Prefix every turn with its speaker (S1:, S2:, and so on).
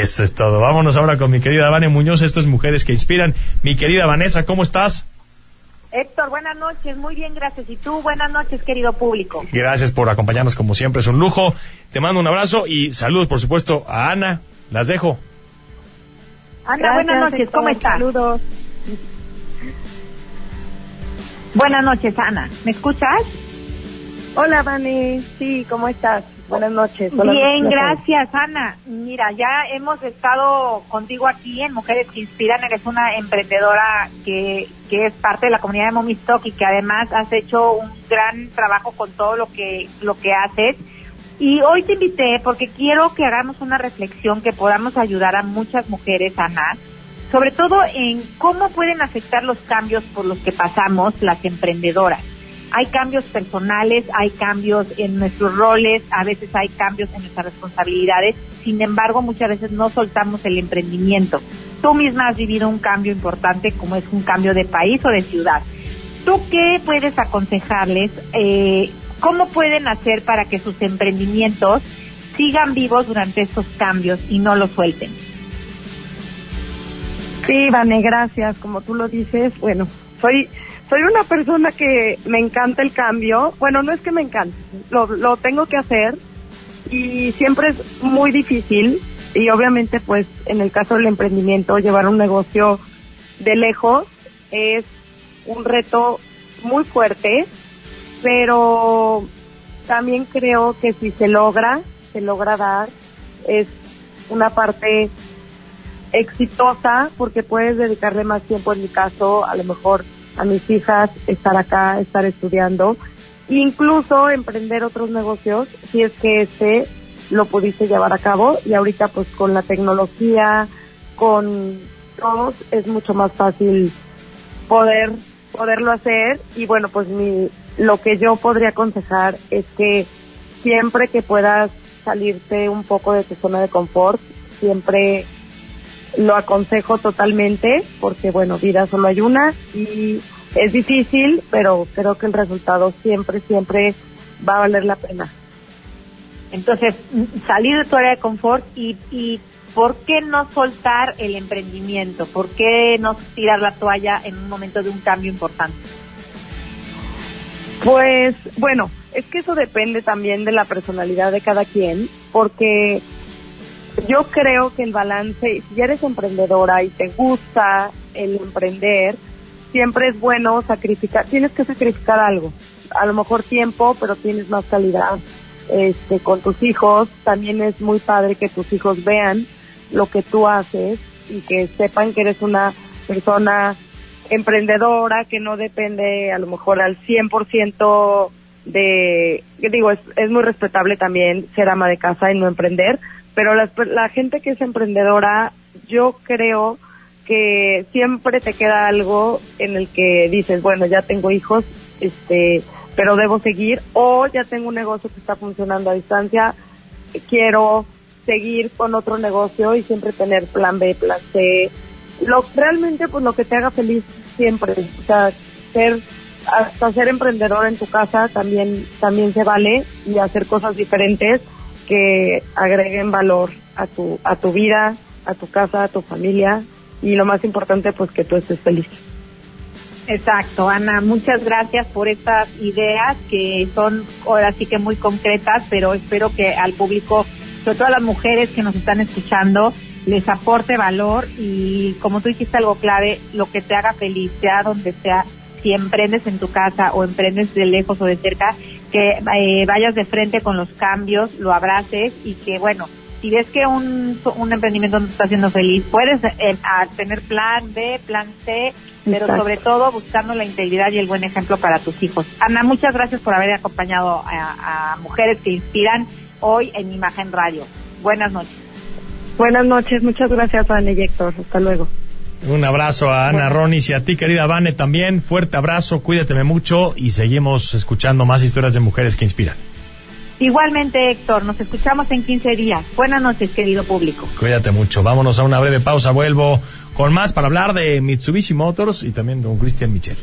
S1: Eso es todo. Vámonos ahora con mi querida Vane Muñoz. Esto es Mujeres que Inspiran. Mi querida Vanessa, ¿cómo estás?
S2: Héctor, buenas noches, muy bien, gracias. Y tú, buenas noches, querido público.
S1: Gracias por acompañarnos como siempre, es un lujo. Te mando un abrazo y saludos, por supuesto, a Ana. Las dejo.
S2: Ana, buenas noches, ¿cómo estás?
S3: Saludos.
S2: Buenas noches, Ana. ¿Me escuchas?
S3: Hola, Vane. Sí, ¿cómo estás? Buenas noches.
S2: Bien, gracias, Ana. Mira, ya hemos estado contigo aquí en Mujeres que Inspiran. Eres una emprendedora que, que es parte de la comunidad de Momistock y que además has hecho un gran trabajo con todo lo que, lo que haces. Y hoy te invité porque quiero que hagamos una reflexión que podamos ayudar a muchas mujeres, Ana, sobre todo en cómo pueden afectar los cambios por los que pasamos las emprendedoras. Hay cambios personales, hay cambios en nuestros roles, a veces hay cambios en nuestras responsabilidades, sin embargo muchas veces no soltamos el emprendimiento. Tú misma has vivido un cambio importante como es un cambio de país o de ciudad. ¿Tú qué puedes aconsejarles? Eh, ¿Cómo pueden hacer para que sus emprendimientos sigan vivos durante estos cambios y no los suelten?
S3: Sí, Vane, gracias. Como tú lo dices, bueno, soy soy una persona que me encanta el cambio. Bueno, no es que me encante, lo, lo tengo que hacer y siempre es muy difícil y obviamente pues en el caso del emprendimiento llevar un negocio de lejos es un reto muy fuerte, pero también creo que si se logra, se logra dar, es una parte exitosa porque puedes dedicarle más tiempo en mi caso, a lo mejor a mis hijas, estar acá, estar estudiando, incluso emprender otros negocios si es que este lo pudiste llevar a cabo y ahorita pues con la tecnología, con todos es mucho más fácil poder poderlo hacer. Y bueno pues mi lo que yo podría aconsejar es que siempre que puedas salirte un poco de tu zona de confort siempre lo aconsejo totalmente porque bueno, vida solo hay una y es difícil, pero creo que el resultado siempre, siempre va a valer la pena.
S2: Entonces, salir de tu área de confort y, y ¿por qué no soltar el emprendimiento? ¿Por qué no tirar la toalla en un momento de un cambio importante?
S3: Pues bueno, es que eso depende también de la personalidad de cada quien, porque yo creo que el balance, si eres emprendedora y te gusta el emprender, siempre es bueno sacrificar, tienes que sacrificar algo, a lo mejor tiempo, pero tienes más calidad este, con tus hijos, también es muy padre que tus hijos vean lo que tú haces y que sepan que eres una persona emprendedora que no depende a lo mejor al 100% de, digo, es, es muy respetable también ser ama de casa y no emprender, pero la, gente que es emprendedora, yo creo que siempre te queda algo en el que dices, bueno, ya tengo hijos, este, pero debo seguir, o ya tengo un negocio que está funcionando a distancia, quiero seguir con otro negocio y siempre tener plan B, plan C, lo realmente pues lo que te haga feliz siempre, o sea, ser hasta ser emprendedor en tu casa también también se vale y hacer cosas diferentes que agreguen valor a tu, a tu vida, a tu casa, a tu familia y lo más importante pues que tú estés feliz.
S2: Exacto, Ana, muchas gracias por estas ideas que son ahora sí que muy concretas, pero espero que al público, sobre todo a las mujeres que nos están escuchando, les aporte valor y como tú dijiste algo clave, lo que te haga feliz, sea donde sea, si emprendes en tu casa o emprendes de lejos o de cerca, que eh, vayas de frente con los cambios, lo abraces y que, bueno, si ves que un, un emprendimiento no te está haciendo feliz, puedes eh, tener plan B, plan C, pero sobre todo buscando la integridad y el buen ejemplo para tus hijos. Ana, muchas gracias por haber acompañado a, Mujeres que Inspiran hoy en Imagen Radio. Buenas noches.
S3: Buenas noches, muchas gracias, Ana y Héctor. Hasta luego.
S1: Un abrazo a Ana Ronis y a ti, querida Vane, también. Fuerte abrazo, cuídateme mucho y seguimos escuchando más historias de mujeres que inspiran.
S2: Igualmente, Héctor, nos escuchamos en 15 días. Buenas noches, querido público.
S1: Cuídate mucho. Vámonos a una breve pausa. Vuelvo con más para hablar de Mitsubishi Motors y también con Christian Michel.